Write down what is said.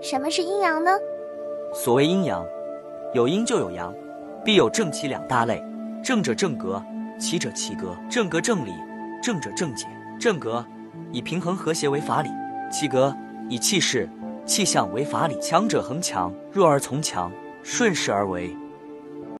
什么是阴阳呢？所谓阴阳，有阴就有阳，必有正气两大类，正者正格，奇者奇格，正格正理，正者正解，正格以平衡和谐为法理，奇格以气势气象为法理，强者恒强，弱而从强，顺势而为。